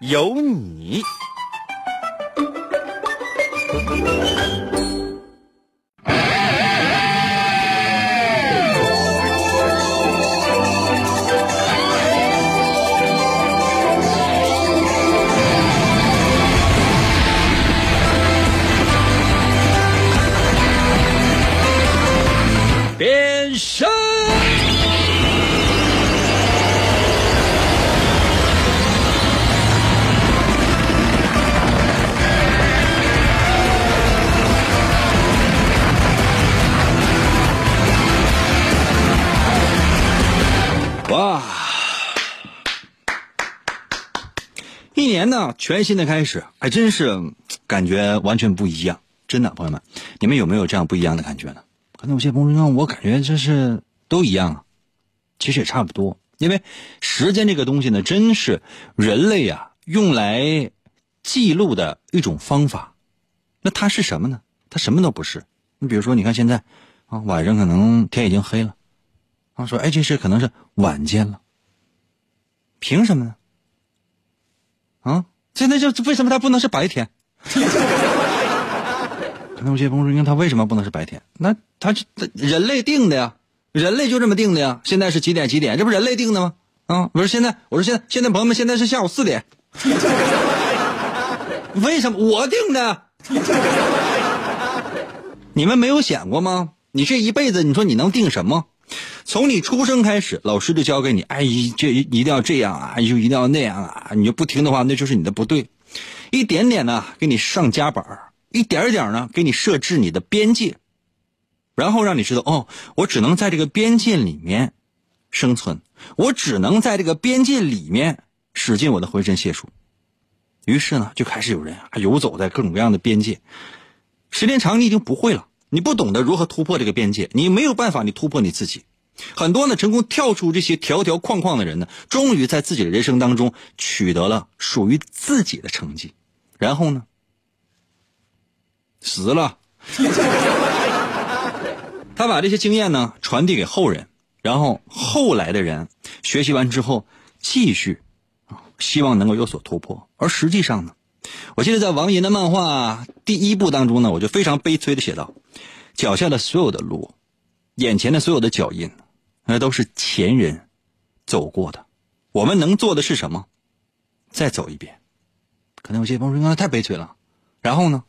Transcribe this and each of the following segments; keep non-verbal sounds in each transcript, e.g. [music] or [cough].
有你。啊，全新的开始，还真是感觉完全不一样。真的，朋友们，你们有没有这样不一样的感觉呢？可能有些朋友说，我感觉这是都一样啊，其实也差不多。因为时间这个东西呢，真是人类啊用来记录的一种方法。那它是什么呢？它什么都不是。你比如说，你看现在啊，晚上可能天已经黑了。啊，说哎，这是可能是晚间了。凭什么呢？啊，现在就为什么它不能是白天？可能有些朋友说，它为什么不能是白天？那它是人类定的呀，人类就这么定的呀。现在是几点？几点？这不人类定的吗？啊，我说现在，我说现在，现在朋友们，现在是下午四点。[laughs] 为什么我定的？[laughs] 你们没有想过吗？你这一辈子，你说你能定什么？从你出生开始，老师就教给你，哎，一这一定要这样啊，就一定要那样啊，你就不听的话，那就是你的不对。一点点呢，给你上夹板一点点呢，给你设置你的边界，然后让你知道，哦，我只能在这个边界里面生存，我只能在这个边界里面使尽我的浑身解数。于是呢，就开始有人啊游走在各种各样的边界，时间长，你已经不会了。你不懂得如何突破这个边界，你没有办法，你突破你自己。很多呢，成功跳出这些条条框框的人呢，终于在自己的人生当中取得了属于自己的成绩，然后呢，死了。[laughs] 他把这些经验呢传递给后人，然后后来的人学习完之后，继续，希望能够有所突破。而实际上呢，我记得在王岩的漫画第一部当中呢，我就非常悲催的写道。脚下的所有的路，眼前的所有的脚印，那都是前人走过的。我们能做的是什么？再走一遍。可能有些朋友说：“那太悲催了。”然后呢？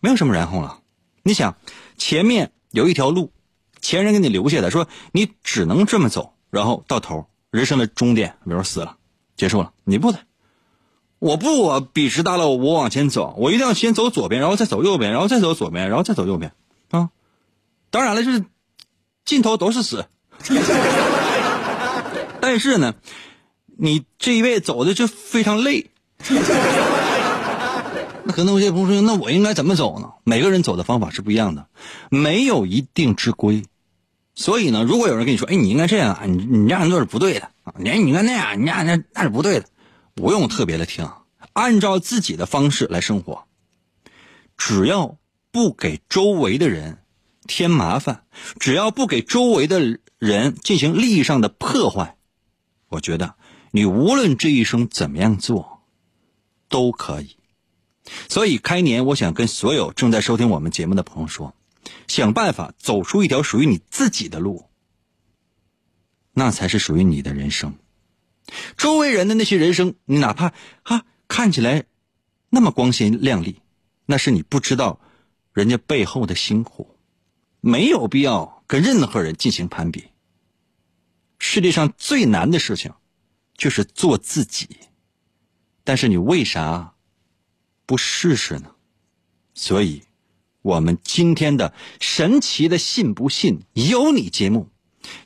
没有什么然后了。你想，前面有一条路，前人给你留下的，说你只能这么走，然后到头，人生的终点，比如死了，结束了。你不的，我不，我笔直大了，我往前走，我一定要先走左边，然后再走右边，然后再走左边，然后再走右边。啊，当然了，就是尽头都是死。[laughs] 但是呢，你这一辈走的就非常累。那可能有些朋友说，那我应该怎么走呢？每个人走的方法是不一样的，没有一定之规。所以呢，如果有人跟你说，哎，你应该这样，你你这样做是不对的啊，你你应该那样，你那那那是不对的，不用特别的听，按照自己的方式来生活，只要。不给周围的人添麻烦，只要不给周围的人进行利益上的破坏，我觉得你无论这一生怎么样做，都可以。所以开年，我想跟所有正在收听我们节目的朋友说：想办法走出一条属于你自己的路，那才是属于你的人生。周围人的那些人生，你哪怕啊看起来那么光鲜亮丽，那是你不知道。人家背后的辛苦，没有必要跟任何人进行攀比。世界上最难的事情，就是做自己。但是你为啥不试试呢？所以，我们今天的神奇的信不信由你节目，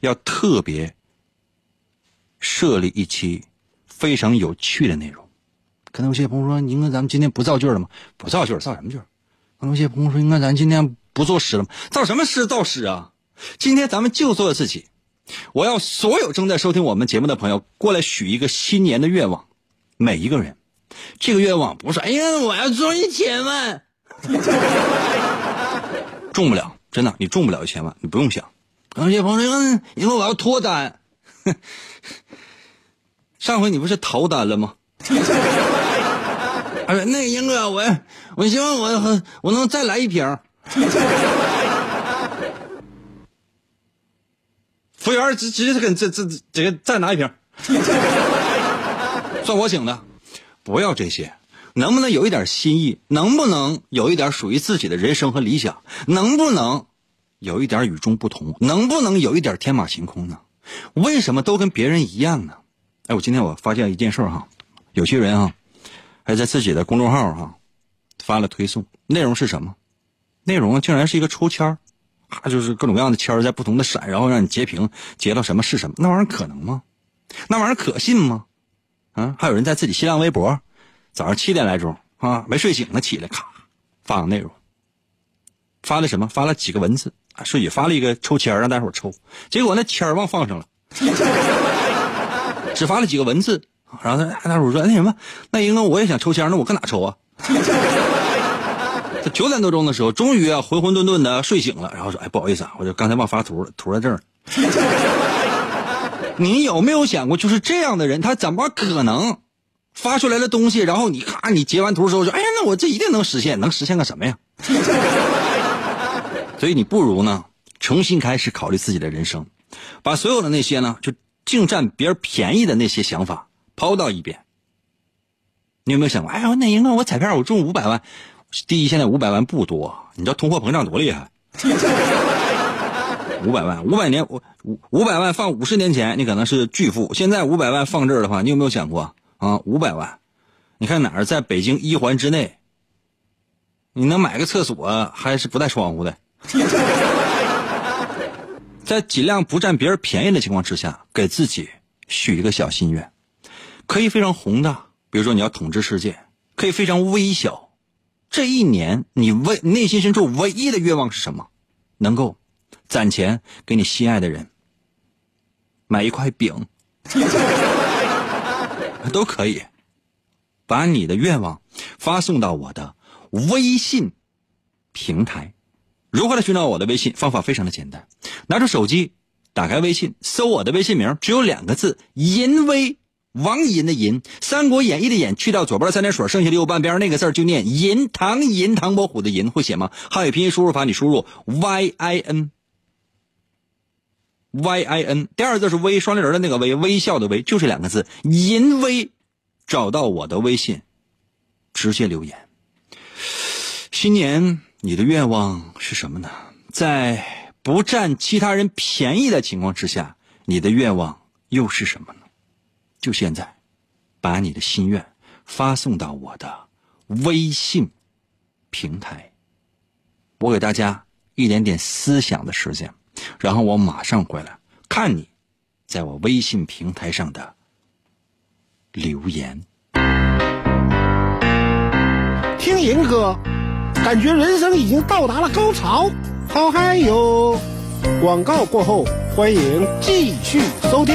要特别设立一期非常有趣的内容。可能有些朋友说，应该咱们今天不造句了吗？不造句，造什么句？可能有些朋友说，应该咱今天不作诗了吗？造什么诗？造诗啊！今天咱们就做自己。我要所有正在收听我们节目的朋友过来许一个新年的愿望，每一个人，这个愿望不是哎呀我要中一千万，[laughs] 中不了，真的你中不了一千万，你不用想。有些朋友说，以后我要脱单，[laughs] 上回你不是逃单了吗？[laughs] 他说那英哥，我我希望我我能再来一瓶。服务员直直接跟这这这个再拿一瓶，算我请的，不要这些，能不能有一点心意？能不能有一点属于自己的人生和理想？能不能有一点与众不同？能不能有一点天马行空呢？为什么都跟别人一样呢？哎，我今天我发现一件事哈，有些人啊，还在自己的公众号哈发了推送，内容是什么？内容竟然是一个抽签儿。啊，就是各种各样的签儿在不同的闪，然后让你截屏，截到什么是什么？那玩意儿可能吗？那玩意儿可信吗？啊，还有人在自己新浪微博，早上七点来钟啊，没睡醒呢，起来咔发个内容，发了什么？发了几个文字啊？说也发了一个抽签让大伙儿抽，结果那签儿忘放上了，只发了几个文字，然后大伙儿说那什么，那英哥我也想抽签，那我搁哪抽啊？九点多钟的时候，终于啊浑浑沌沌的睡醒了，然后说：“哎，不好意思啊，我就刚才忘发图了，图在这儿。[laughs] ”你有没有想过，就是这样的人，他怎么可能发出来的东西，然后你咔，你截完图之后说：“哎呀，那我这一定能实现，能实现个什么呀？” [laughs] 所以你不如呢，重新开始考虑自己的人生，把所有的那些呢，就净占别人便宜的那些想法抛到一边。你有没有想过？哎呀，那英哥，我彩票我中五百万。第一，现在五百万不多，你知道通货膨胀多厉害？五百万，五百年，五五五百万放五十年前，你可能是巨富。现在五百万放这儿的话，你有没有想过啊？五百万，你看哪儿在北京一环之内，你能买个厕所还是不带窗户的？[laughs] 在尽量不占别人便宜的情况之下，给自己许一个小心愿，可以非常宏大，比如说你要统治世界，可以非常微小。这一年，你唯内心深处唯一的愿望是什么？能够攒钱给你心爱的人买一块饼，[laughs] 都可以。把你的愿望发送到我的微信平台。如何来寻找我的微信？方法非常的简单，拿出手机，打开微信，搜我的微信名，只有两个字：淫威。王银的银，《三国演义》的演，去掉左边三点水，剩下的右半边那个字就念银。唐银，唐伯虎的银，会写吗？汉语拼音输入法，你输入 y i n y i n，第二个字是微，双立人的那个微，微笑的微，就是两个字，银微。找到我的微信，直接留言。新年你的愿望是什么呢？在不占其他人便宜的情况之下，你的愿望又是什么呢？就现在，把你的心愿发送到我的微信平台。我给大家一点点思想的时间，然后我马上回来看你在我微信平台上的留言。听银哥，感觉人生已经到达了高潮，好嗨哟！广告过后，欢迎继续收听。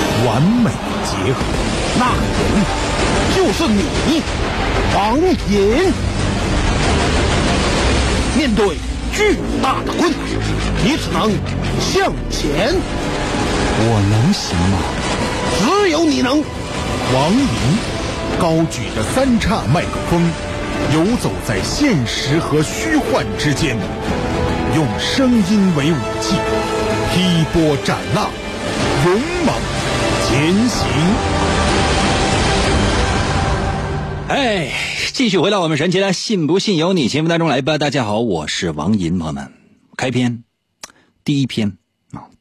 完美结合。那个人就是你，王隐。面对巨大的困难，你只能向前。我能行吗？只有你能。王银高举着三叉麦克风，游走在现实和虚幻之间，用声音为武器，劈波斩浪，勇猛前行。哎，继续回到我们神奇的“信不信由你”节目当中来吧。大家好，我是王银，朋友们，开篇第一篇啊，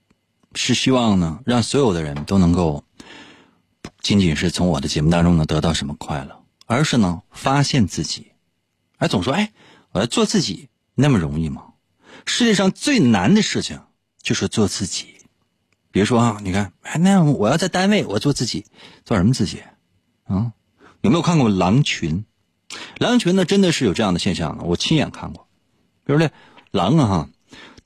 是希望呢，让所有的人都能够不仅仅是从我的节目当中呢得到什么快乐，而是呢发现自己。而总说哎，我要做自己，那么容易吗？世界上最难的事情就是做自己。比如说啊，你看，哎，那我要在单位，我做自己，做什么自己？啊？有没有看过狼群？狼群呢，真的是有这样的现象的，我亲眼看过。比如这狼啊，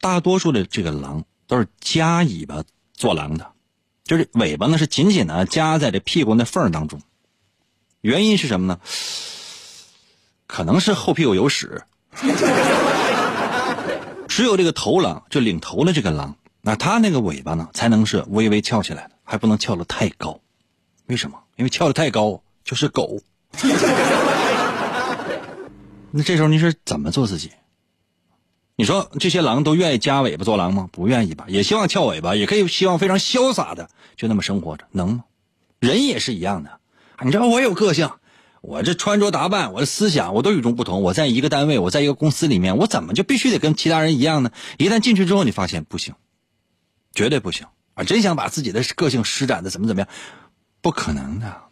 大多数的这个狼都是夹尾巴做狼的，就是尾巴呢是紧紧的夹在这屁股那缝当中。原因是什么呢？可能是后屁股有屎。[laughs] 只有这个头狼，就领头的这个狼，那它那个尾巴呢，才能是微微翘起来的，还不能翘得太高。为什么？因为翘得太高。就是狗，[laughs] 那这时候你是怎么做自己？你说这些狼都愿意夹尾巴做狼吗？不愿意吧？也希望翘尾巴，也可以希望非常潇洒的就那么生活着，能吗？人也是一样的，你知道我有个性，我这穿着打扮，我的思想我都与众不同。我在一个单位，我在一个公司里面，我怎么就必须得跟其他人一样呢？一旦进去之后，你发现不行，绝对不行啊！真想把自己的个性施展的怎么怎么样，不可能的。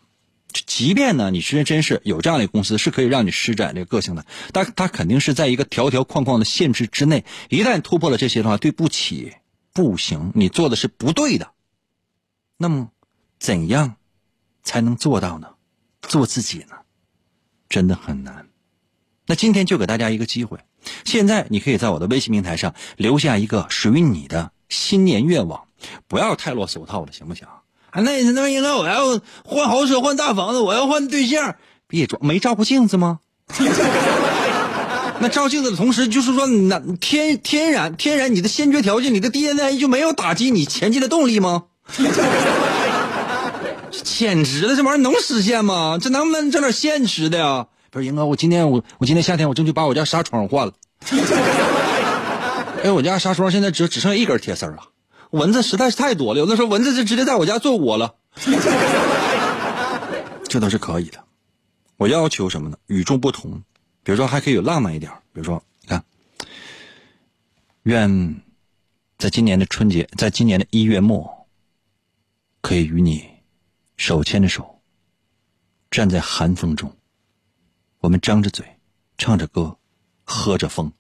即便呢，你是真是有这样的公司，是可以让你施展这个个性的，但它肯定是在一个条条框框的限制之内。一旦突破了这些的话，对不起，不行，你做的是不对的。那么，怎样才能做到呢？做自己呢，真的很难。那今天就给大家一个机会，现在你可以在我的微信平台上留下一个属于你的新年愿望，不要太落俗套了，行不行？啊，那那应该我要换豪车、换大房子，我要换对象。别装，没照过镜子吗？[laughs] 那照镜子的同时，就是说，那天天然天然，你的先决条件，你的 DNA 就没有打击你前进的动力吗？简直了，这玩意儿能实现吗？这能不能整点现实的呀？不是，英哥，我今天我我今天夏天我争取把我家纱窗换了。哎，我家纱窗现在只只剩一根铁丝了。蚊子实在是太多了，有的时候蚊子就直接在我家做窝了，[laughs] 这都是可以的。我要求什么呢？与众不同，比如说还可以有浪漫一点，比如说，你看，愿在今年的春节，在今年的一月末，可以与你手牵着手，站在寒风中，我们张着嘴，唱着歌，喝着风。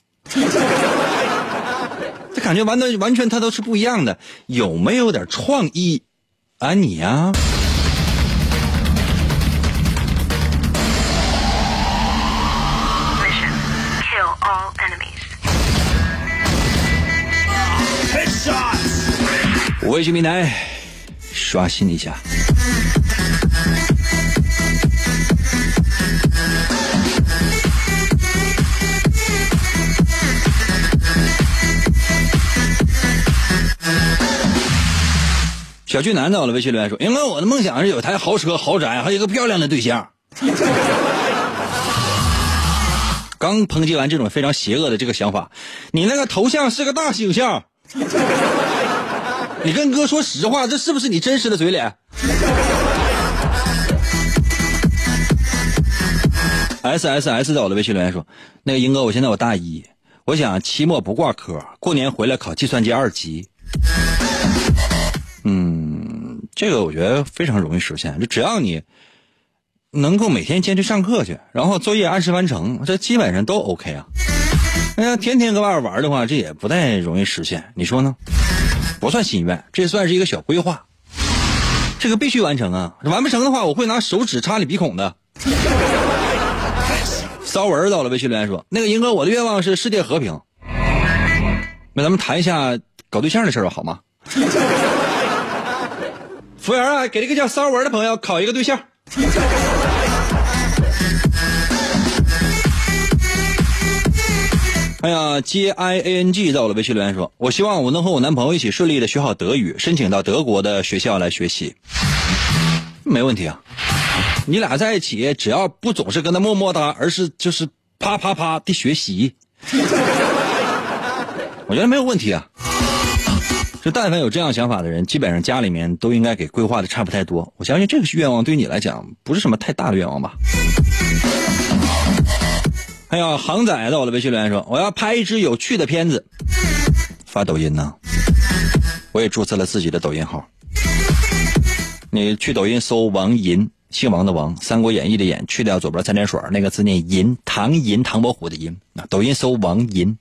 这感觉完全完全，它都是不一样的，有没有点创意？啊，你呀。微信平台刷新一下。小俊男到了，微信留言说：“因为我的梦想是有台豪车、豪宅，还有一个漂亮的对象。” [laughs] 刚抨击完这种非常邪恶的这个想法，你那个头像是个大猩猩，[laughs] 你跟哥说实话，这是不是你真实的嘴脸？S S S 在我的微信留言说：“那个英哥，我现在我大一，我想期末不挂科，过年回来考计算机二级。”这个我觉得非常容易实现，就只要你能够每天坚持上课去，然后作业按时完成，这基本上都 OK 啊。哎呀，天天搁外边玩的话，这也不太容易实现，你说呢？不算心愿，这算是一个小规划。这个必须完成啊！完不成的话，我会拿手指插你鼻孔的。骚文到了，微信留言说：“那个英哥，我的愿望是世界和平。”那咱们谈一下搞对象的事儿好吗？服务员啊，给这个叫骚文的朋友考一个对象。哎呀，J I A N G 在我的微信留言说：“我希望我能和我男朋友一起顺利的学好德语，申请到德国的学校来学习。”没问题啊，你俩在一起，只要不总是跟他么么哒，而是就是啪啪啪的学习，我觉得没有问题啊。就但凡有这样想法的人，基本上家里面都应该给规划的差不太多。我相信这个愿望对你来讲不是什么太大的愿望吧。哎呀，航仔在我的微信留言说：“我要拍一支有趣的片子，发抖音呢。”我也注册了自己的抖音号。你去抖音搜王银，姓王的王，《三国演义》的演，去掉左边三点水，那个字念银，唐银，唐伯虎的银。抖音搜王银，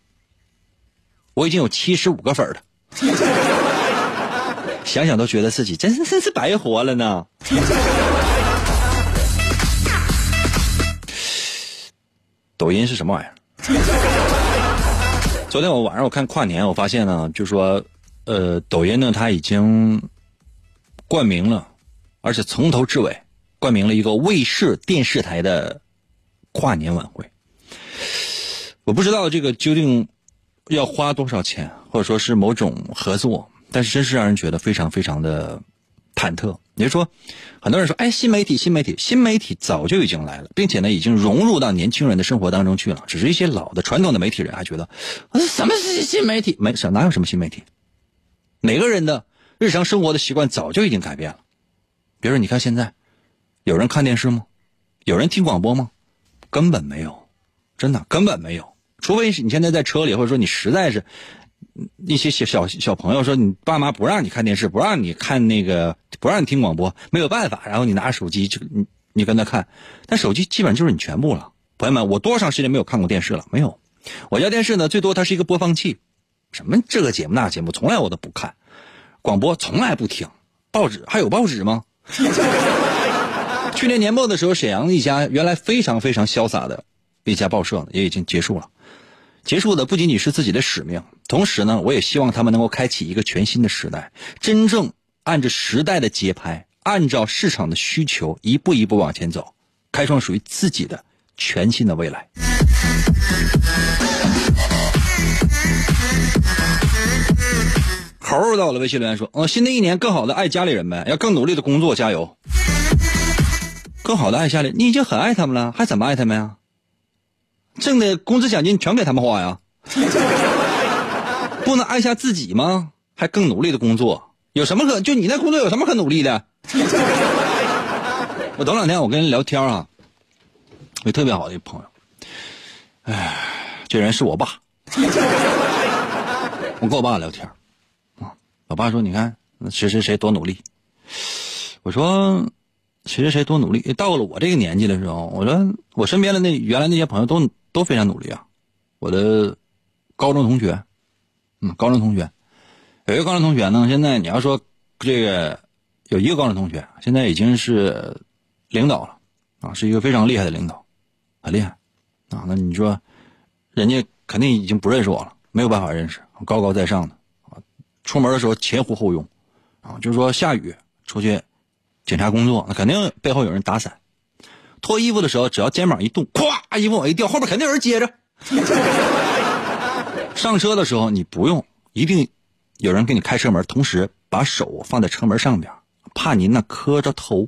我已经有七十五个粉了，想想都觉得自己真是真是白活了呢。抖音是什么玩意儿？昨天我晚上我看跨年，我发现呢，就说，呃，抖音呢，它已经冠名了，而且从头至尾冠名了一个卫视电视台的跨年晚会。我不知道这个究竟要花多少钱啊，或者说是某种合作，但是真是让人觉得非常非常的。忐忑，也就是说，很多人说，哎，新媒体，新媒体，新媒体早就已经来了，并且呢，已经融入到年轻人的生活当中去了。只是一些老的传统的媒体人还觉得，啊什么是新媒体？没什哪有什么新媒体？每个人的日常生活的习惯早就已经改变了。比如说，你看现在，有人看电视吗？有人听广播吗？根本没有，真的根本没有。除非是你现在在车里，或者说你实在是。一些小小小朋友说，你爸妈不让你看电视，不让你看那个，不让你听广播，没有办法。然后你拿手机就你你跟他看，但手机基本上就是你全部了。朋友们，我多长时间没有看过电视了？没有。我家电视呢，最多它是一个播放器，什么这个节目那节目，从来我都不看。广播从来不听，报纸还有报纸吗？[laughs] 去年年末的时候，沈阳一家原来非常非常潇洒的一家报社，也已经结束了。结束的不仅仅是自己的使命，同时呢，我也希望他们能够开启一个全新的时代，真正按着时代的节拍，按照市场的需求，一步一步往前走，开创属于自己的全新的未来。猴儿到了微信留言说：“哦，新的一年更好的爱家里人呗，要更努力的工作，加油。更好的爱家里，你已经很爱他们了，还怎么爱他们呀？”挣的工资奖金全给他们花呀，[laughs] 不能爱下自己吗？还更努力的工作，有什么可就你那工作有什么可努力的？[laughs] 我等两天我跟人聊天啊，有特别好的一个朋友，哎，这人是我爸，[laughs] 我跟我爸聊天啊，我爸说你看谁谁谁多努力，我说。谁谁谁多努力？到了我这个年纪的时候，我说我身边的那原来那些朋友都都非常努力啊。我的高中同学，嗯，高中同学，有一个高中同学呢，现在你要说这个有一个高中同学，现在已经是领导了啊，是一个非常厉害的领导，很厉害啊。那你说人家肯定已经不认识我了，没有办法认识，高高在上的啊。出门的时候前呼后拥啊，就是说下雨出去。检查工作，那肯定背后有人打伞。脱衣服的时候，只要肩膀一动，咵，衣服往一掉，后边肯定有人接着。[laughs] 上车的时候，你不用，一定有人给你开车门，同时把手放在车门上边，怕您那磕着头。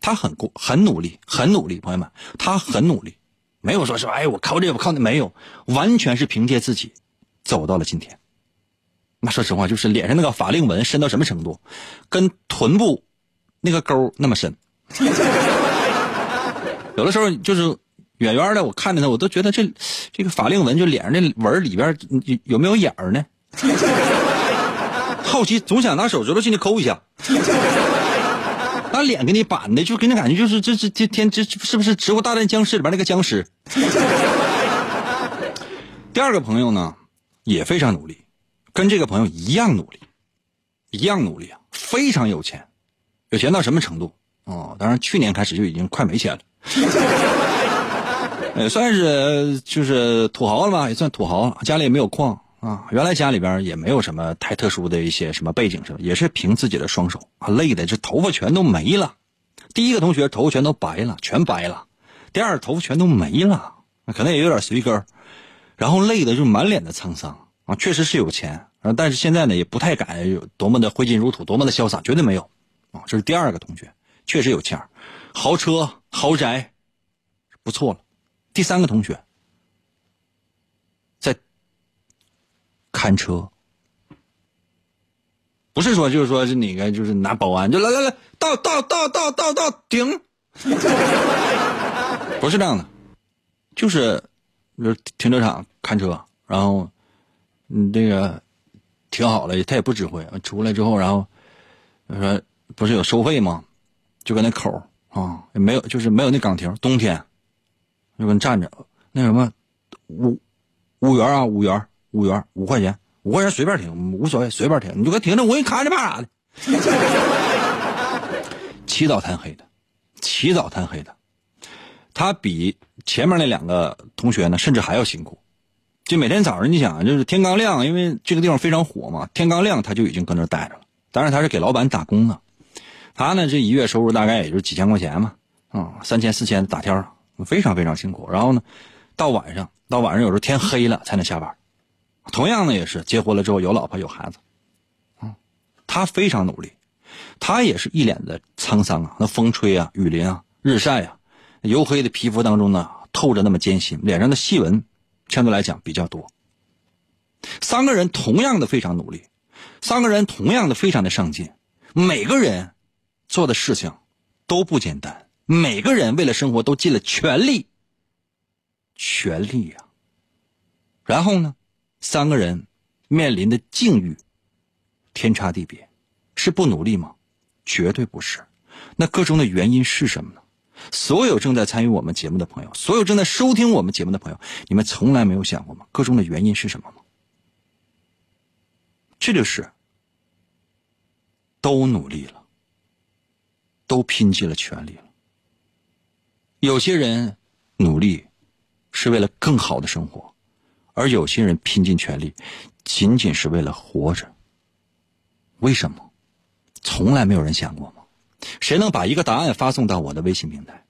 他很过，很努力，很努力，朋友们，他很努力，没有说是哎，我靠这，我靠那，没有，完全是凭借自己走到了今天。那说实话，就是脸上那个法令纹深到什么程度，跟臀部那个沟那么深。有的时候就是远远的，我看着他，我都觉得这这个法令纹就脸上那纹里边有没有眼儿呢？[laughs] 好奇，总想拿手指头进去抠一下。把脸给你板的，就给你感觉就是这这这天这是不是《植物大战僵尸》里边那个僵尸？[laughs] 第二个朋友呢，也非常努力。跟这个朋友一样努力，一样努力啊！非常有钱，有钱到什么程度？哦，当然去年开始就已经快没钱了，也 [laughs] 算是就是土豪了吧，也算土豪了。家里也没有矿啊，原来家里边也没有什么太特殊的一些什么背景什么，也是凭自己的双手啊，累的这头发全都没了。第一个同学头发全都白了，全白了；第二头发全都没了，可能也有点随根然后累的就满脸的沧桑啊，确实是有钱，但是现在呢也不太敢有多么的挥金如土，多么的潇洒，绝对没有啊。这是第二个同学，确实有钱豪车豪宅，不错了。第三个同学在。看车，不是说就是说是哪个就是拿保安就来来来到到到到到到停，[laughs] 不是这样的，就是就是停车场看车，然后嗯这个停好了，他也不指挥，出来之后然后说不是有收费吗？就搁那口啊，也没有就是没有那岗亭，冬天就跟站着那什么五五元啊五元。五元五块钱，五块钱随便停，无所谓，随便停，你就给停着，我给你看着怕啥的？[laughs] 起早贪黑的，起早贪黑的，他比前面那两个同学呢，甚至还要辛苦。就每天早上，你想，就是天刚亮，因为这个地方非常火嘛，天刚亮他就已经搁那待着了。当然他是给老板打工的，他呢这一月收入大概也就几千块钱嘛，啊，三千四千打天非常非常辛苦。然后呢，到晚上，到晚上有时候天黑了才能下班。同样呢，也是结婚了之后有老婆有孩子，啊，他非常努力，他也是一脸的沧桑啊，那风吹啊，雨淋啊，日晒啊，黝黑的皮肤当中呢透着那么艰辛，脸上的细纹相对来讲比较多。三个人同样的非常努力，三个人同样的非常的上进，每个人做的事情都不简单，每个人为了生活都尽了全力，全力呀，然后呢？三个人面临的境遇天差地别，是不努力吗？绝对不是。那个中的原因是什么呢？所有正在参与我们节目的朋友，所有正在收听我们节目的朋友，你们从来没有想过吗？个中的原因是什么吗？这就是都努力了，都拼尽了全力了。有些人努力是为了更好的生活。而有些人拼尽全力，仅仅是为了活着。为什么？从来没有人想过吗？谁能把一个答案发送到我的微信平台？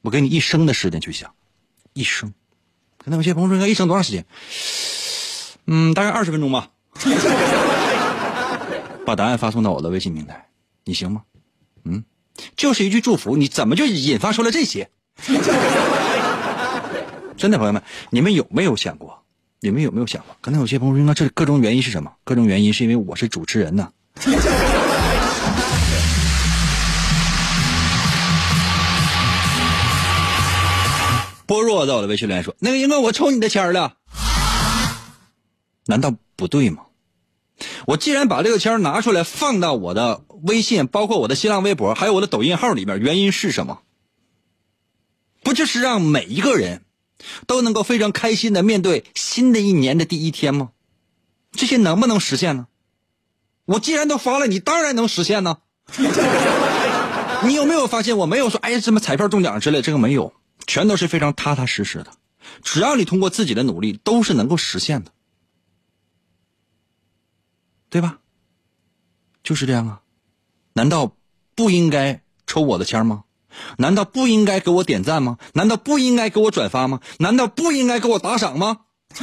我给你一生的时间去想，一生。可能有些朋友说：“一生多长时间？”嗯，大概二十分钟吧。把答案发送到我的微信平台，你行吗？嗯，就是一句祝福，你怎么就引发出了这些？[laughs] 真的，朋友们，你们有没有想过？你们有没有想过？可能有些朋友说，那这各种原因是什么？各种原因是因为我是主持人呢。[laughs] 波若在我的微信留言说：“那个英哥，我抽你的签了。”难道不对吗？我既然把这个签拿出来放到我的微信，包括我的新浪微博，还有我的抖音号里边，原因是什么？不就是让每一个人都能够非常开心的面对新的一年的第一天吗？这些能不能实现呢？我既然都发了，你当然能实现呢。你有没有发现我没有说哎呀什么彩票中奖之类，这个没有，全都是非常踏踏实实的。只要你通过自己的努力，都是能够实现的，对吧？就是这样啊，难道不应该抽我的签吗？难道不应该给我点赞吗？难道不应该给我转发吗？难道不应该给我打赏吗？[laughs]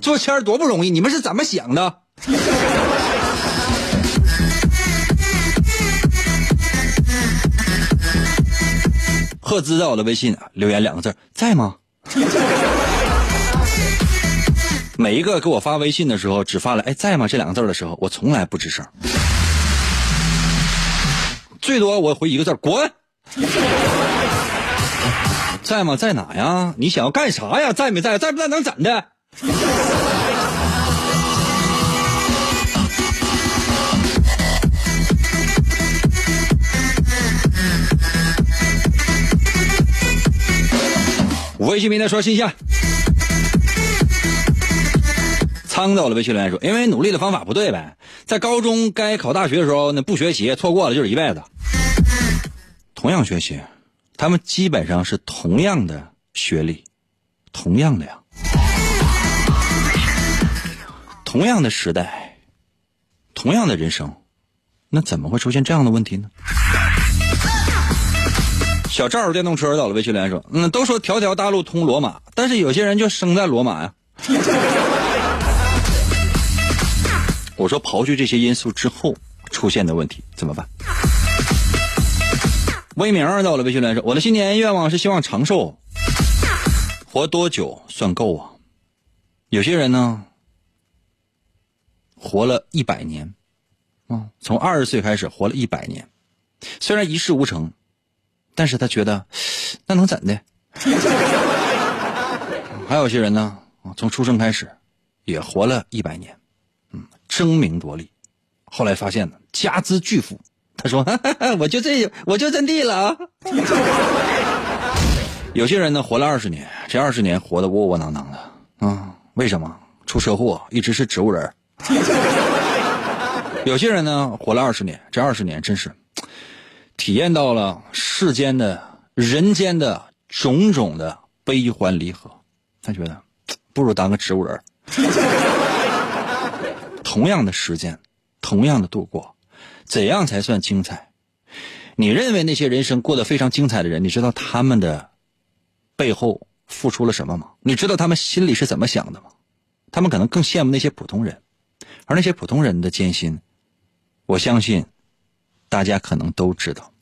做签多不容易，你们是怎么想的？赫兹在我的微信留言两个字在吗？每一个给我发微信的时候，只发了“哎在吗”这两个字的时候，我从来不吱声。最多我回一个字滚，在吗？在哪呀？你想要干啥呀？在没在？在不在？能怎的？微信平台说新鲜。苍到了微信留言说：“因为努力的方法不对呗，在高中该考大学的时候，那不学习错过了就是一辈子。同样学习，他们基本上是同样的学历，同样的呀，同样的时代，同样的人生，那怎么会出现这样的问题呢？小赵电动车到了，微信留言说：“嗯，都说条条大路通罗马，但是有些人就生在罗马呀。”我说，刨去这些因素之后出现的问题怎么办？魏明到了，微信留言说：“我的新年愿望是希望长寿，活多久算够啊？有些人呢，活了一百年，啊，从二十岁开始活了一百年，虽然一事无成。”但是他觉得，那能怎的？[laughs] 还有些人呢，从出生开始，也活了一百年，争名夺利，后来发现呢，家资巨富。他说：“ [laughs] 我就这，我就这地了啊。”有些人呢，活了二十年，这二十年活得窝窝囊囊的，啊，为什么？出车祸，一直是植物人。[laughs] 有些人呢，活了二十年，这二十年真是。体验到了世间的人间的种种的悲欢离合，他觉得不如当个植物人。同样的时间，同样的度过，怎样才算精彩？你认为那些人生过得非常精彩的人，你知道他们的背后付出了什么吗？你知道他们心里是怎么想的吗？他们可能更羡慕那些普通人，而那些普通人的艰辛，我相信。大家可能都知道，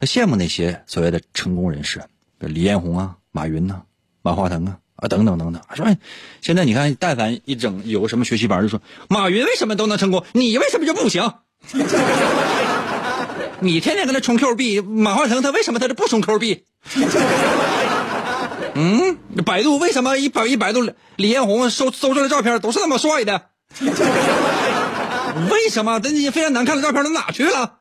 羡慕那些所谓的成功人士，李彦宏啊、马云呐、马化腾啊啊等等等等。说现在你看，但凡一整有个什么学习班，就说马云为什么都能成功，你为什么就不行？[laughs] 你天天跟他充 Q 币，马化腾他为什么他就不充 Q 币？[laughs] 嗯，百度为什么一百一百度李彦宏搜搜出来照片都是那么帅的？[laughs] 为什么那些非常难看的照片都哪去了？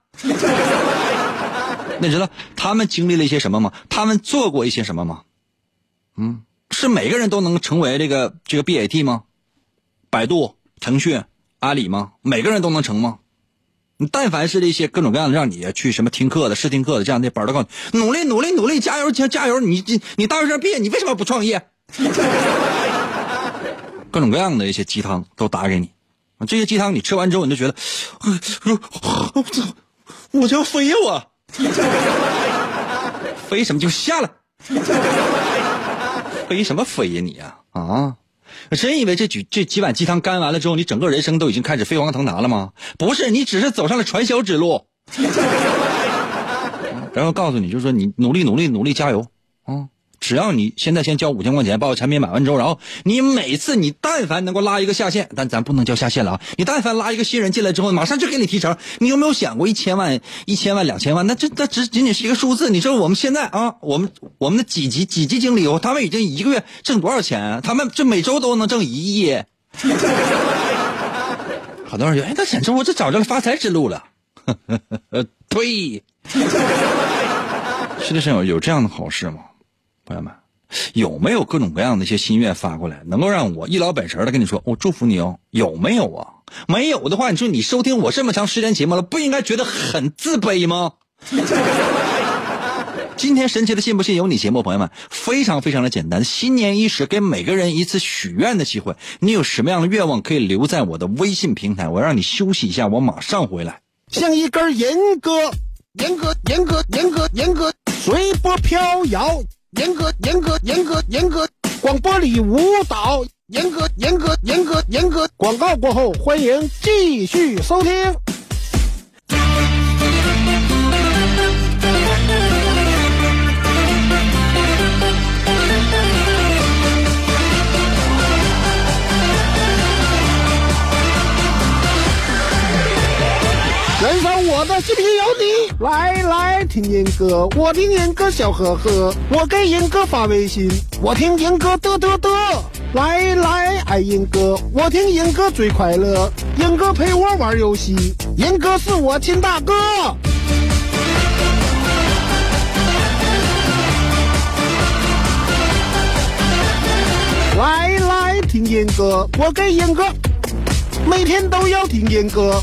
你知道他们经历了一些什么吗？他们做过一些什么吗？嗯，是每个人都能成为这个这个 BAT 吗？百度、腾讯、阿里吗？每个人都能成吗？你但凡是这些各种各样的让你去什么听课的、试听课的这样的班都告诉你努力、努力、努力，加油、加加油！你你你大学生毕业，你为什么不创业？[laughs] 各种各样的一些鸡汤都打给你，这些鸡汤你吃完之后，你就觉得，我操！我就要飞呀！我 [laughs] 飞什么就下了？飞什么飞呀你呀啊！真以为这几这几碗鸡汤干完了之后，你整个人生都已经开始飞黄腾达了吗？不是，你只是走上了传销之路。[laughs] 然后告诉你，就是说你努力努力努力加油！只要你现在先交五千块钱把我产品买完之后，然后你每次你但凡能够拉一个下线，但咱不能叫下线了啊！你但凡拉一个新人进来之后，马上就给你提成。你有没有想过一千万、一千万、两千万？那这那只仅仅是一个数字。你说我们现在啊，我们我们的几级几级经理，他们已经一个月挣多少钱？他们这每周都能挣一亿。[laughs] 好多人说，哎，那简直我这找着了发财之路了。[laughs] 对，世界上有有这样的好事吗？朋友们，有没有各种各样的一些心愿发过来，能够让我一老本神的跟你说，我祝福你哦？有没有啊？没有的话，你说你收听我这么长时间节目了，不应该觉得很自卑吗？[laughs] 今天神奇的信不信由你节目，朋友们，非常非常的简单。新年伊始，给每个人一次许愿的机会。你有什么样的愿望，可以留在我的微信平台，我让你休息一下，我马上回来。像一根严哥、严哥、严哥、严哥、严哥随波飘摇。严格严格严格严格，广播里舞蹈。严格严格严格严格，广告过后，欢迎继续收听。人生我的视频有你，来来听严哥，我听严哥笑呵呵，我给严哥发微信，我听严哥嘚嘚嘚，来来爱严哥，我听严哥最快乐，严哥陪我玩游戏，严哥是我亲大哥。来来听严哥，我给严哥。每天都要听严哥，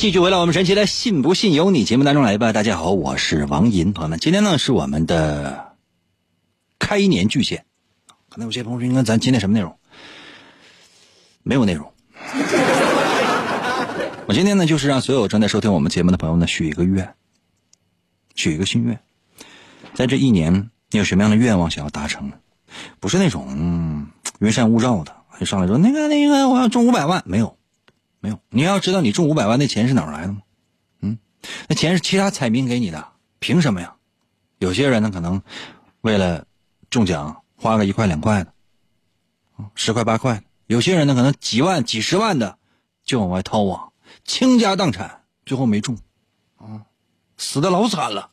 继续回到我们神奇的“信不信由你”节目当中来吧。大家好，我是王银，朋友们，今天呢是我们的开年巨献。可能有些朋友说：“应该咱今天什么内容？没有内容。我今天呢，就是让所有正在收听我们节目的朋友呢许一个愿，许一个心愿，在这一年，你有什么样的愿望想要达成？不是那种、云山雾罩的，就上来说那个那个我要中五百万，没有。没有，你要知道你中五百万那钱是哪儿来的吗？嗯，那钱是其他彩民给你的，凭什么呀？有些人呢，可能为了中奖花个一块两块的，十块八块的；有些人呢，可能几万几十万的就往外掏啊，倾家荡产，最后没中，啊，死的老惨了。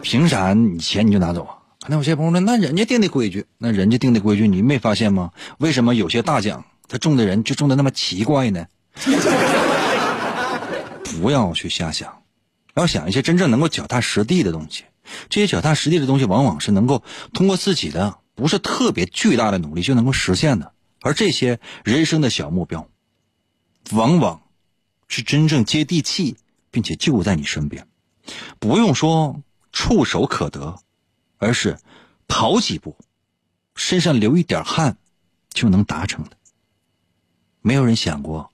凭啥你钱你就拿走啊？那有些朋友说，那人家定的规矩，那人家定的规矩你没发现吗？为什么有些大奖？他中的人就中的那么奇怪呢？[laughs] 不要去瞎想，要想一些真正能够脚踏实地的东西。这些脚踏实地的东西，往往是能够通过自己的不是特别巨大的努力就能够实现的。而这些人生的小目标，往往是真正接地气，并且就在你身边，不用说触手可得，而是跑几步，身上流一点汗，就能达成的。没有人想过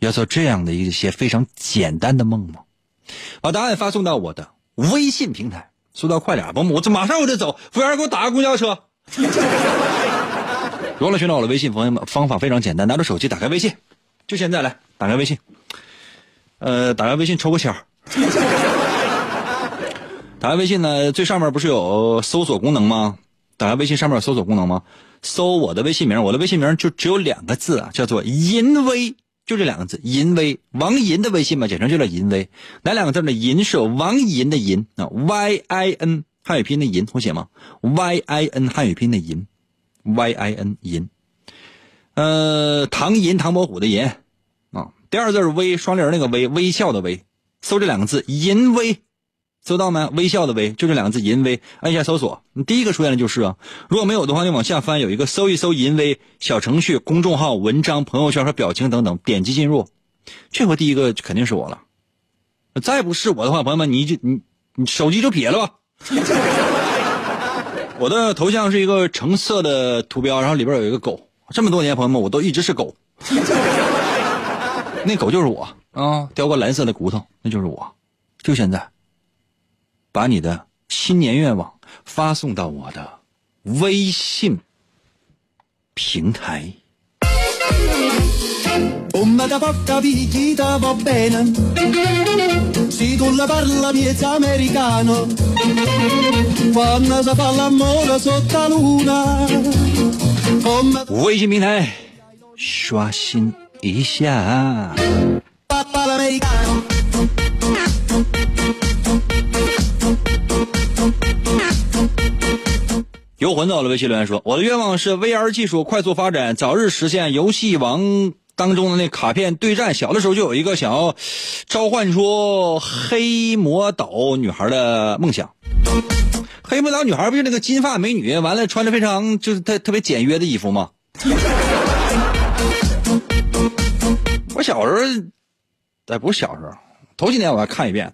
要做这样的一些非常简单的梦吗？把答案发送到我的微信平台，速度快点，朋友们，我这马上我就走，服务员给我打个公交车。如何寻找我的微信？朋友们，方法非常简单，拿着手机打开微信，就现在来打开微信。呃，打开微信抽个签儿。[laughs] 打开微信呢，最上面不是有搜索功能吗？打开微信上面有搜索功能吗？搜我的微信名，我的微信名就只有两个字啊，叫做淫威，就这两个字，淫威，王银的微信嘛，简称就叫淫威。哪两个字呢？银是王银的银啊，Y I N 汉语拼音的银，会写吗？Y I N 汉语拼音的银，Y I N 银。呃，唐银唐伯虎的银啊，第二字是微，双立人那个微，微笑的微。搜这两个字，淫威。搜到没？微笑的微，就这两个字，淫威，按一下搜索，你第一个出现的就是啊。如果没有的话，你往下翻，有一个搜一搜淫威小程序、公众号、文章、朋友圈和表情等等，点击进入，这回第一个肯定是我了。再不是我的话，朋友们，你就你你手机就撇了吧。[laughs] 我的头像是一个橙色的图标，然后里边有一个狗。这么多年，朋友们，我都一直是狗。那狗就是我啊，叼个蓝色的骨头，那就是我，就现在。把你的新年愿望发送到我的微信平台、微信平台刷新一下。游魂到了微信留言说：“我的愿望是 VR 技术快速发展，早日实现游戏王当中的那卡片对战。小的时候就有一个想要召唤出黑魔岛女孩的梦想。黑魔岛女孩不是那个金发美女，完了穿着非常就是特特别简约的衣服吗？我小时候，哎，不是小时候，头几年我还看一遍。”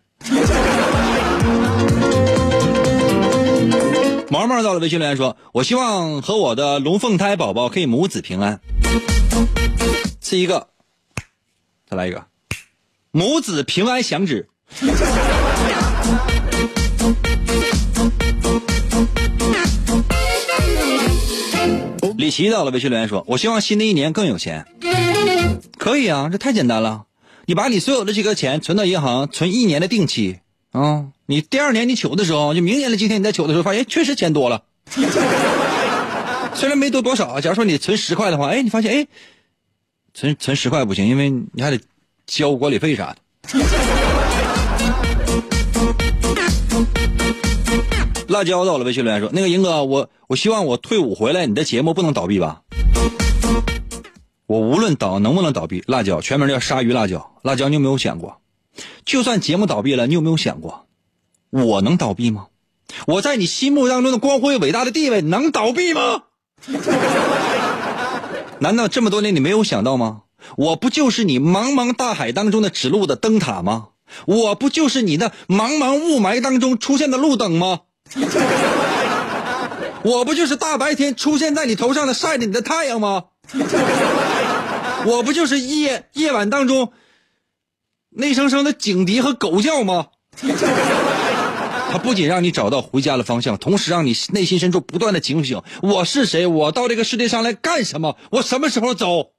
毛毛到了微信留言说：“我希望和我的龙凤胎宝宝可以母子平安。”是一个，再来一个，母子平安响指。李琦到了微信留言说：“我希望新的一年更有钱。”可以啊，这太简单了。你把你所有的这个钱存到银行，存一年的定期啊。你第二年你取的时候，就明年的今天你再取的时候，发现确实钱多了。虽然没多多少，假如说你存十块的话，哎，你发现哎，存存十块不行，因为你还得交管理费啥的。辣椒到了微信留言说：“那个英哥，我我希望我退伍回来，你的节目不能倒闭吧？我无论倒能不能倒闭，辣椒全名叫鲨鱼辣椒。辣椒，你有没有想过，就算节目倒闭了，你有没有想过，我能倒闭吗？我在你心目当中的光辉伟大的地位能倒闭吗？[laughs] 难道这么多年你没有想到吗？我不就是你茫茫大海当中的指路的灯塔吗？我不就是你那茫茫雾霾当中出现的路灯吗？[laughs] 我不就是大白天出现在你头上的晒着你的太阳吗？[laughs] 我不就是夜夜晚当中那声声的警笛和狗叫吗？它不仅让你找到回家的方向，同时让你内心深处不断的警醒：我是谁？我到这个世界上来干什么？我什么时候走？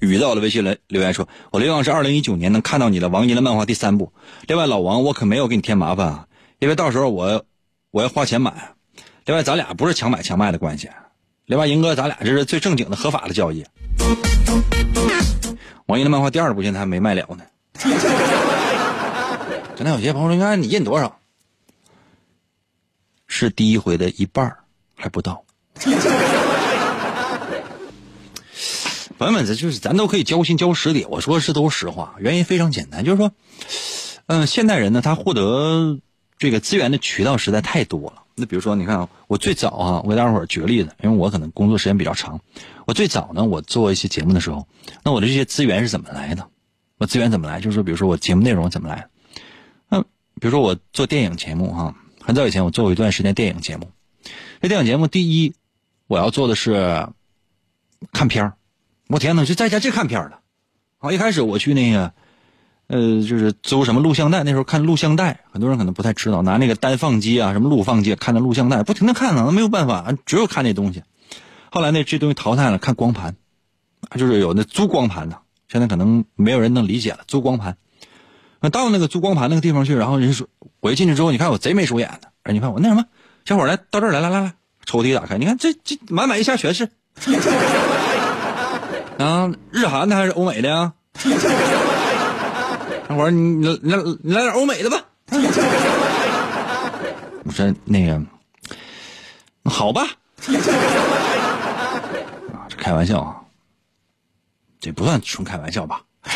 雨到了微信来留言说：“我希望是二零一九年能看到你的王银的漫画第三部。另外，老王，我可没有给你添麻烦啊，因为到时候我我要花钱买。另外，咱俩不是强买强卖的关系。另外，银哥，咱俩这是最正经的合法的交易。王银的漫画第二部现在还没卖了呢。[laughs] 刚才有些朋友说：‘你看你印多少？’是第一回的一半还不到。”朋友们，这就是咱都可以交心交实底。我说的是都是实话，原因非常简单，就是说，嗯，现代人呢，他获得这个资源的渠道实在太多了。那比如说，你看，我最早啊，我给大伙举个例子，因为我可能工作时间比较长，我最早呢，我做一些节目的时候，那我的这些资源是怎么来的？我资源怎么来？就是说，比如说我节目内容怎么来？那比如说我做电影节目哈，很早以前我做过一段时间电影节目。这电影节目第一，我要做的是看片儿。我天呐，就在家就看片儿了。好，一开始我去那个，呃，就是租什么录像带，那时候看录像带，很多人可能不太知道，拿那个单放机啊，什么录放机看的录像带，不停的看呢，那没有办法，只有看那东西。后来那，这东西淘汰了，看光盘，就是有那租光盘的，现在可能没有人能理解了，租光盘。那到那个租光盘那个地方去，然后人说，我一进去之后，你看我贼没手眼的，哎，你看我那什么，小伙来到这儿来来来来，抽屉打开，你看这这满满一下全是。[laughs] 啊，日韩的还是欧美的呀？那会儿你你来你来点欧美的吧。我说那个，好吧。啊，这开玩笑啊，这不算纯开玩笑吧？[laughs]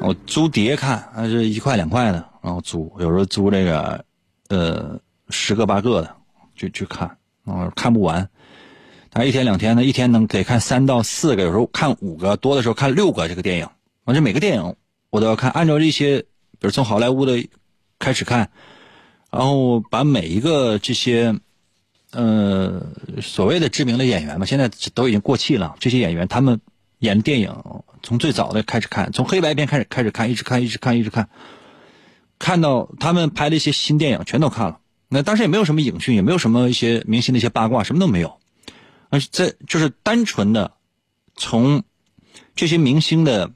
我租碟看，啊是一块两块的，然后租，有时候租这个，呃，十个八个的，就去看，然后，看不完。他，一天两天呢，一天能得看三到四个，有时候看五个，多的时候看六个这个电影。完，这每个电影我都要看，按照这些，比如从好莱坞的开始看，然后把每一个这些，呃，所谓的知名的演员嘛，现在都已经过气了。这些演员他们演的电影，从最早的开始看，从黑白片开始开始看，一直看，一直看，一直看，看到他们拍的一些新电影全都看了。那当时也没有什么影讯，也没有什么一些明星的一些八卦，什么都没有。而且这就是单纯的从这些明星的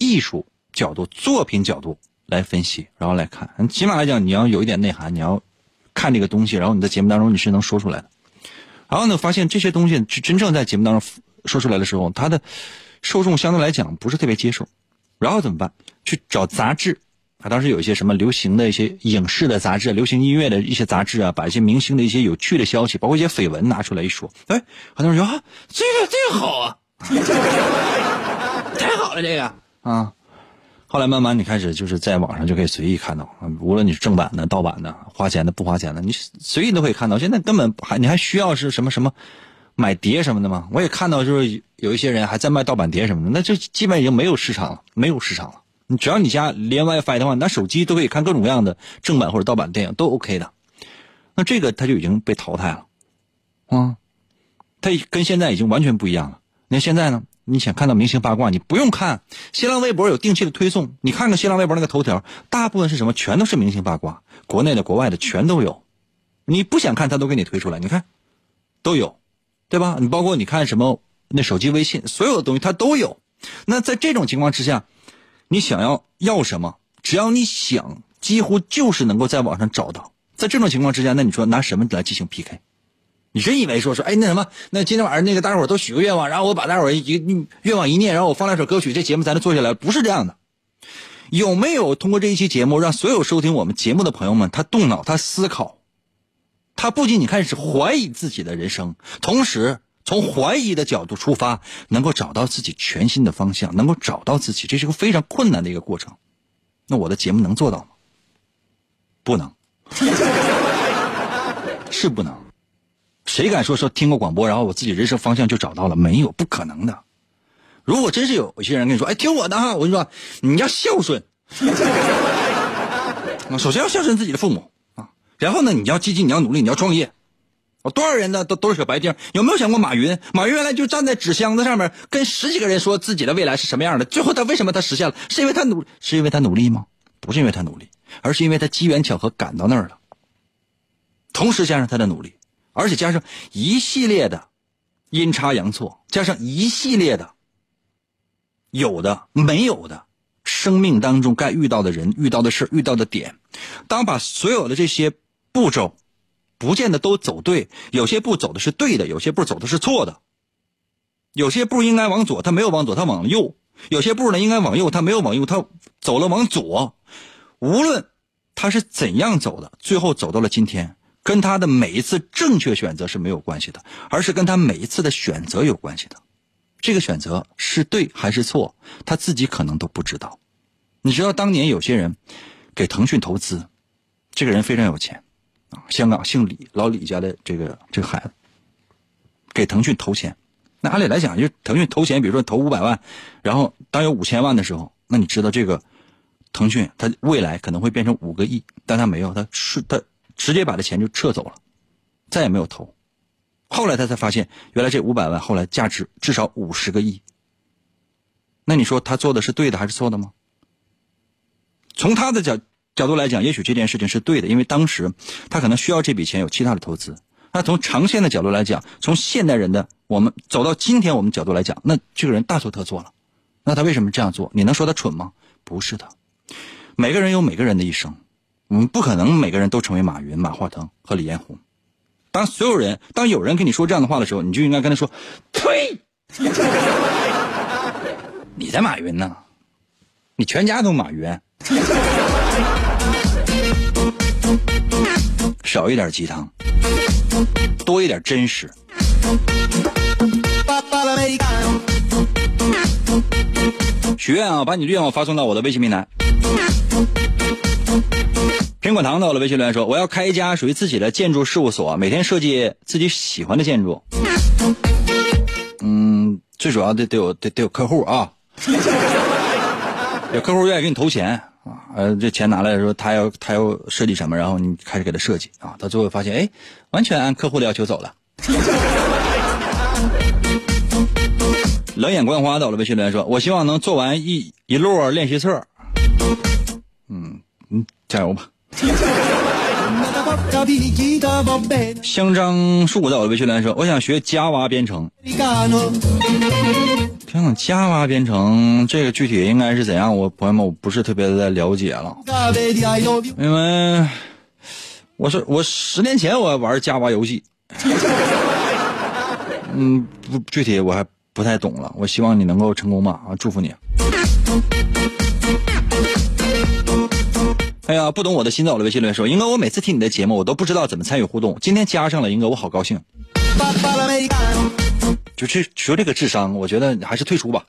艺术角度、作品角度来分析，然后来看。起码来讲，你要有一点内涵，你要看这个东西，然后你在节目当中你是能说出来的。然后呢，发现这些东西真正在节目当中说出来的时候，它的受众相对来讲不是特别接受。然后怎么办？去找杂志。啊，当时有一些什么流行的一些影视的杂志、流行音乐的一些杂志啊，把一些明星的一些有趣的消息，包括一些绯闻拿出来一说，哎，很多人说啊，这个这个好啊，太好了这个啊。后来慢慢你开始就是在网上就可以随意看到，无论你是正版的、盗版的、花钱的、不花钱的，你随意都可以看到。现在根本还你还需要是什么什么买碟什么的吗？我也看到就是有一些人还在卖盗版碟什么的，那就基本已经没有市场了，没有市场了。你只要你家连 WiFi 的话，拿手机都可以看各种各样的正版或者盗版电影，都 OK 的。那这个它就已经被淘汰了，啊，它跟现在已经完全不一样了。那现在呢？你想看到明星八卦，你不用看新浪微博有定期的推送，你看看新浪微博那个头条，大部分是什么？全都是明星八卦，国内的、国外的全都有。你不想看，他都给你推出来，你看都有，对吧？你包括你看什么那手机微信，所有的东西它都有。那在这种情况之下。你想要要什么？只要你想，几乎就是能够在网上找到。在这种情况之下，那你说拿什么来进行 PK？你真以为说说，哎，那什么，那今天晚上那个大伙儿都许个愿望，然后我把大伙儿一愿望一念，然后我放两首歌曲，这节目才能做下来？不是这样的。有没有通过这一期节目，让所有收听我们节目的朋友们，他动脑，他思考，他不仅仅开始怀疑自己的人生，同时从怀疑的角度出发，能够找到自己全新的方向，能够找到自己，这是个非常困难的一个过程。那我的节目能做到吗？不能，[laughs] 是不能。谁敢说说听过广播，然后我自己人生方向就找到了？没有，不可能的。如果真是有有些人跟你说，哎，听我的哈，我跟你说，你要孝顺。[laughs] 啊，首先要孝顺自己的父母啊，然后呢，你要积极，你要努力，你要创业。多少人呢？都都是小白丁。有没有想过马云？马云原来就站在纸箱子上面，跟十几个人说自己的未来是什么样的。最后他为什么他实现了？是因为他努，是因为他努力吗？不是因为他努力，而是因为他机缘巧合赶到那儿了。同时加上他的努力，而且加上一系列的阴差阳错，加上一系列的有的没有的生命当中该遇到的人、遇到的事、遇到的点，当把所有的这些步骤。不见得都走对，有些步走的是对的，有些步走的是错的。有些步应该往左，他没有往左，他往右；有些步呢应该往右，他没有往右，他走了往左。无论他是怎样走的，最后走到了今天，跟他的每一次正确选择是没有关系的，而是跟他每一次的选择有关系的。这个选择是对还是错，他自己可能都不知道。你知道当年有些人给腾讯投资，这个人非常有钱。啊，香港姓李，老李家的这个这个孩子，给腾讯投钱，那按理来讲，就腾讯投钱，比如说投五百万，然后当有五千万的时候，那你知道这个腾讯它未来可能会变成五个亿，但他没有，他是他直接把这钱就撤走了，再也没有投。后来他才发现，原来这五百万后来价值至少五十个亿。那你说他做的是对的还是错的吗？从他的角。角度来讲，也许这件事情是对的，因为当时他可能需要这笔钱有其他的投资。那从长线的角度来讲，从现代人的我们走到今天我们角度来讲，那这个人大错特错了。那他为什么这样做？你能说他蠢吗？不是的。每个人有每个人的一生，我们不可能每个人都成为马云、马化腾和李彦宏。当所有人，当有人跟你说这样的话的时候，你就应该跟他说：“呸！[laughs] 你在马云呢？你全家都马云。[laughs] ”少一点鸡汤，多一点真实。许愿啊，把你的愿望发送到我的微信平台。苹果糖到了微信留言说：“我要开一家属于自己的建筑事务所，每天设计自己喜欢的建筑。”嗯，最主要的得有得得有客户啊，[laughs] 有客户愿意给你投钱。啊，呃，这钱拿来的时候，他要他要设计什么，然后你开始给他设计啊，到最后发现，哎，完全按客户的要求走了。冷眼观花到了微信留言说：“我希望能做完一一摞练习册。”嗯嗯，加油吧。香樟树在我的微信来说：“我想学 Java 编程。”听听 Java 编程这个具体应该是怎样？我朋友们我不是特别的了解了，因为我是我十年前我玩 Java 游戏，嗯，不具体我还不太懂了。我希望你能够成功吧，啊，祝福你。哎呀，不懂我的心在我的微信里面说，英哥，我每次听你的节目，我都不知道怎么参与互动。今天加上了英哥，我好高兴。就这说这个智商，我觉得还是退出吧。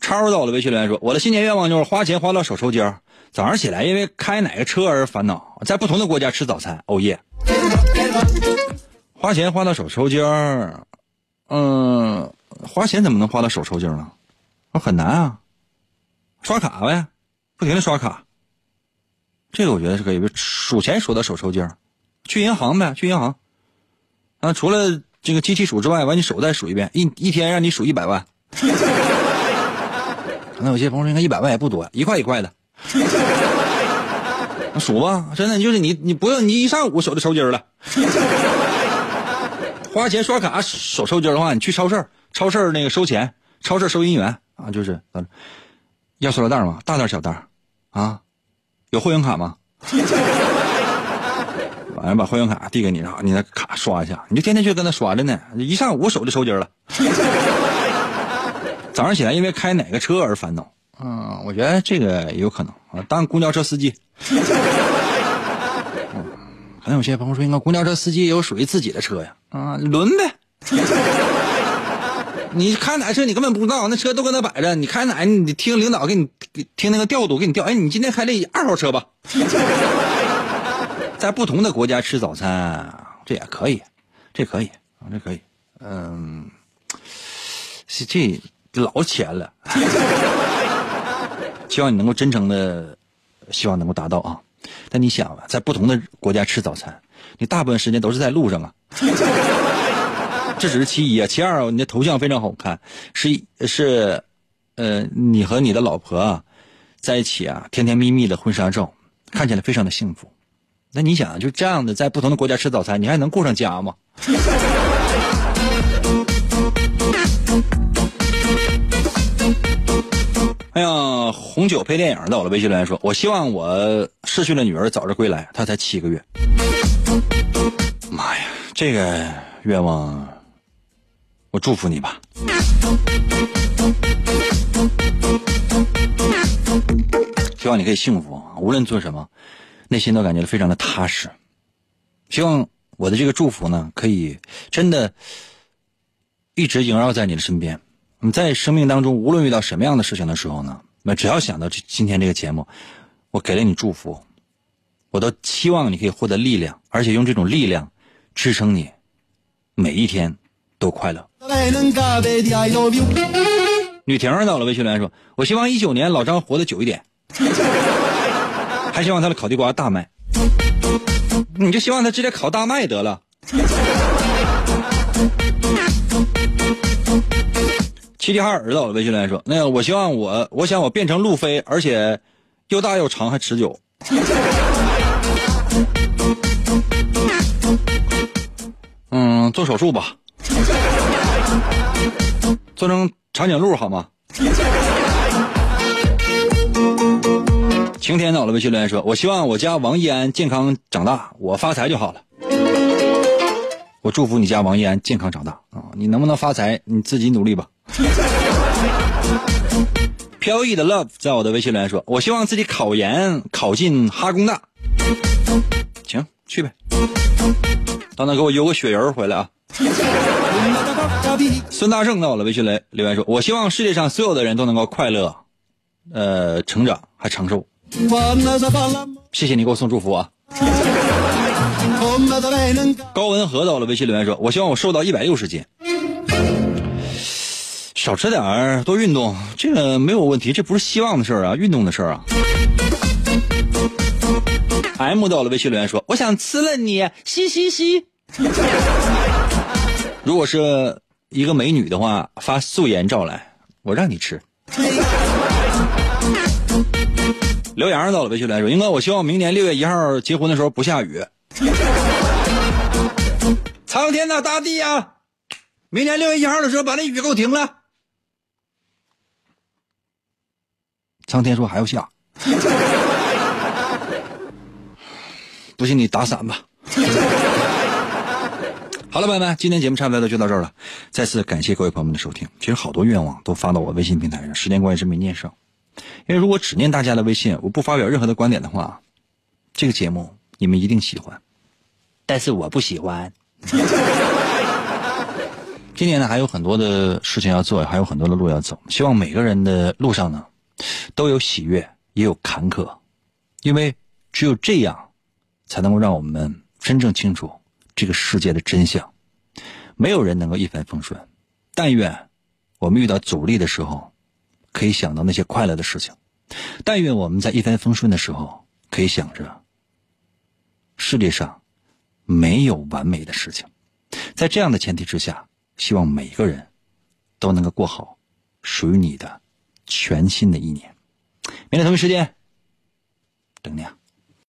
超到我的微信里面说，我的新年愿望就是花钱花到手抽筋儿，早上起来因为开哪个车而烦恼，在不同的国家吃早餐，哦耶。花钱花到手抽筋儿，嗯，花钱怎么能花到手抽筋儿呢？很难啊。刷卡呗，不停的刷卡，这个我觉得是可以。数钱数到手抽筋儿，去银行呗，去银行。啊，除了这个机器数之外，完你手再数一遍，一一天让你数一百万。那有些朋友说，你看一百万也不多，一块一块的。数吧，真的就是你，你不用你一上午手就抽筋了。花钱刷卡手抽筋的话，你去超市，超市那个收钱，超市收银员啊，就是。要塑料袋吗？大袋小袋啊？有会员卡吗？[laughs] 完了把会员卡递给你，然后你那卡刷一下，你就天天去跟他刷着呢，一上午手就抽筋了。[laughs] 早上起来因为开哪个车而烦恼，嗯，我觉得这个也有可能啊，当公交车司机。[laughs] 可能有些朋友说，应该公交车司机也有属于自己的车呀，啊，轮呗。你开哪车你根本不知道，那车都搁那摆着，你开哪你听领导给你听那个调度给你调，哎，你今天开这二号车吧。[laughs] 在不同的国家吃早餐，这也可以，这可以啊，这可以，嗯，这老钱了。[laughs] 希望你能够真诚的，希望能够达到啊。但你想啊，在不同的国家吃早餐，你大部分时间都是在路上啊。这只是其一啊，其二，你的头像非常好看，是是，呃，你和你的老婆啊在一起啊，甜甜蜜蜜的婚纱照，看起来非常的幸福。那你想，就这样的在不同的国家吃早餐，你还能顾上家吗？[laughs] 哎呀，红酒配电影到了，微信留言说：“我希望我失去了女儿早日归来。”她才七个月。妈呀，这个愿望，我祝福你吧。希望你可以幸福，无论做什么，内心都感觉非常的踏实。希望我的这个祝福呢，可以真的一直萦绕在你的身边。你在生命当中，无论遇到什么样的事情的时候呢，那只要想到今天这个节目，我给了你祝福，我都期望你可以获得力量，而且用这种力量支撑你每一天都快乐。[laughs] 女婷到了微信留言说：“我希望一九年老张活得久一点，还希望他的烤地瓜大卖。你就希望他直接烤大麦得了。”齐齐哈尔到了，微信来说：“那个，我希望我，我想我变成路飞，而且又大又长还持久。嗯，做手术吧，做成长颈鹿好吗？”晴天到了，微信留言说：“我希望我家王一安健康长大，我发财就好了。我祝福你家王一安健康长大啊！你能不能发财，你自己努力吧。”飘逸的 love 在我的微信留言说：“我希望自己考研考进哈工大。”行，去呗。到那给我邮个雪人回来啊！孙大圣在我的微信来留言说：“我希望世界上所有的人都能够快乐，呃，成长还长寿。”谢谢你给我送祝福啊！高文和到了微信留言说：“我希望我瘦到一百六十斤。”少吃点儿，多运动，这个没有问题，这不是希望的事儿啊，运动的事儿啊。M 到了微信留言说：“我想吃了你，嘻嘻嘻。”如果是一个美女的话，发素颜照来，我让你吃。刘洋到了微信留言说：“英哥，我希望明年六月一号结婚的时候不下雨。”苍天呐，大地呀，明年六月一号的时候把那雨给我停了。苍天说还要下，[sighs] 不信你打伞吧。好了，朋友们，今天节目差不多就到这儿了。再次感谢各位朋友们的收听。其实好多愿望都发到我微信平台上，时间关系是没念上。因为如果只念大家的微信，我不发表任何的观点的话，这个节目你们一定喜欢，但是我不喜欢。[laughs] 今年呢还有很多的事情要做，还有很多的路要走。希望每个人的路上呢。都有喜悦，也有坎坷，因为只有这样，才能够让我们真正清楚这个世界的真相。没有人能够一帆风顺，但愿我们遇到阻力的时候，可以想到那些快乐的事情；但愿我们在一帆风顺的时候，可以想着世界上没有完美的事情。在这样的前提之下，希望每个人都能够过好属于你的。全新的一年，明天同一时间等你啊。